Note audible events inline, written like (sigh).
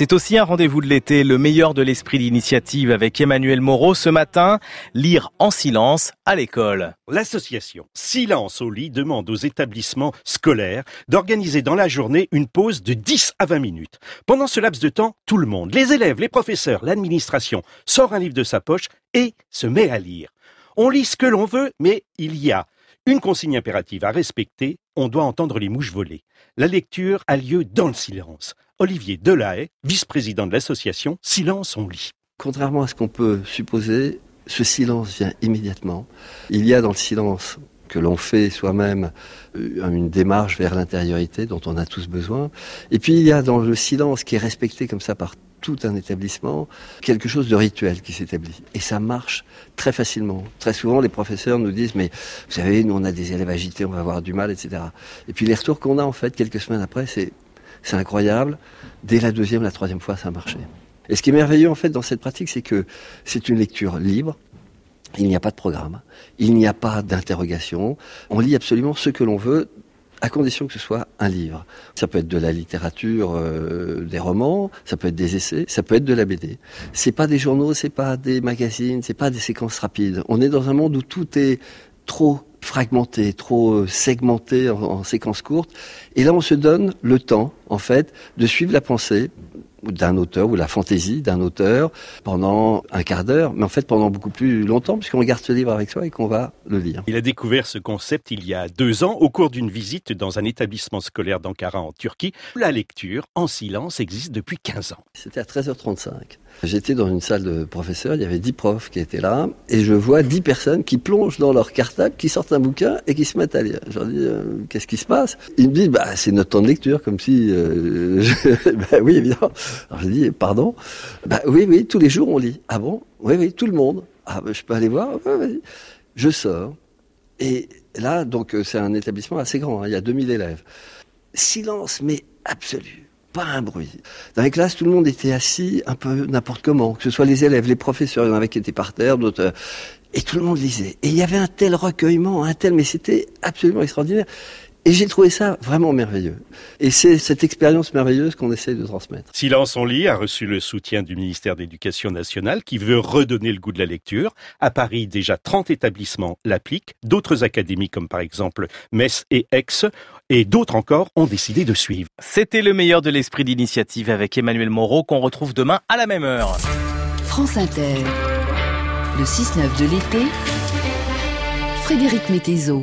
C'est aussi un rendez-vous de l'été, le meilleur de l'esprit d'initiative avec Emmanuel Moreau ce matin, lire en silence à l'école. L'association Silence au lit demande aux établissements scolaires d'organiser dans la journée une pause de 10 à 20 minutes. Pendant ce laps de temps, tout le monde, les élèves, les professeurs, l'administration, sort un livre de sa poche et se met à lire. On lit ce que l'on veut, mais il y a une consigne impérative à respecter, on doit entendre les mouches voler. La lecture a lieu dans le silence. Olivier Delahaye, vice-président de l'association Silence on lit. Contrairement à ce qu'on peut supposer, ce silence vient immédiatement. Il y a dans le silence que l'on fait soi-même euh, une démarche vers l'intériorité dont on a tous besoin. Et puis il y a dans le silence qui est respecté comme ça par tout un établissement, quelque chose de rituel qui s'établit. Et ça marche très facilement. Très souvent, les professeurs nous disent, mais vous savez, nous on a des élèves agités, on va avoir du mal, etc. Et puis les retours qu'on a en fait quelques semaines après, c'est incroyable. Dès la deuxième, la troisième fois, ça a marché. Et ce qui est merveilleux en fait dans cette pratique, c'est que c'est une lecture libre. Il n'y a pas de programme, il n'y a pas d'interrogation. On lit absolument ce que l'on veut à condition que ce soit un livre. Ça peut être de la littérature, euh, des romans, ça peut être des essais, ça peut être de la BD. C'est pas des journaux, c'est pas des magazines, c'est pas des séquences rapides. On est dans un monde où tout est trop fragmenté, trop euh, segmenté en, en séquences courtes. Et là, on se donne le temps, en fait, de suivre la pensée d'un auteur ou la fantaisie d'un auteur pendant un quart d'heure, mais en fait pendant beaucoup plus longtemps puisqu'on garde ce livre avec soi et qu'on va le lire. Il a découvert ce concept il y a deux ans au cours d'une visite dans un établissement scolaire d'Ankara en Turquie. La lecture en silence existe depuis 15 ans. C'était à 13h35. J'étais dans une salle de professeurs, il y avait 10 profs qui étaient là, et je vois 10 personnes qui plongent dans leur cartable, qui sortent un bouquin et qui se mettent à lire. Je leur dis, euh, qu'est-ce qui se passe? Ils me disent, bah, c'est notre temps de lecture, comme si... Euh, (laughs) je... bah oui, évidemment. (laughs) Alors je dis, pardon Bah oui, oui, tous les jours on lit. Ah bon Oui, oui, tout le monde. Ah bah, je peux aller voir vas-y. Je sors. Et là, donc, c'est un établissement assez grand, hein, il y a 2000 élèves. Silence, mais absolu. Pas un bruit. Dans les classes, tout le monde était assis un peu n'importe comment, que ce soit les élèves, les professeurs, il y en avait qui étaient par terre, d'autres... Et tout le monde lisait. Et il y avait un tel recueillement, un tel, mais c'était absolument extraordinaire. Et j'ai trouvé ça vraiment merveilleux. Et c'est cette expérience merveilleuse qu'on essaie de transmettre. Silence on lit a reçu le soutien du ministère d'Éducation nationale qui veut redonner le goût de la lecture. À Paris, déjà 30 établissements l'appliquent. D'autres académies comme par exemple Metz et Aix et d'autres encore ont décidé de suivre. C'était le meilleur de l'esprit d'initiative avec Emmanuel Moreau qu'on retrouve demain à la même heure. France Inter. Le 6-9 de l'été. Frédéric Métézo.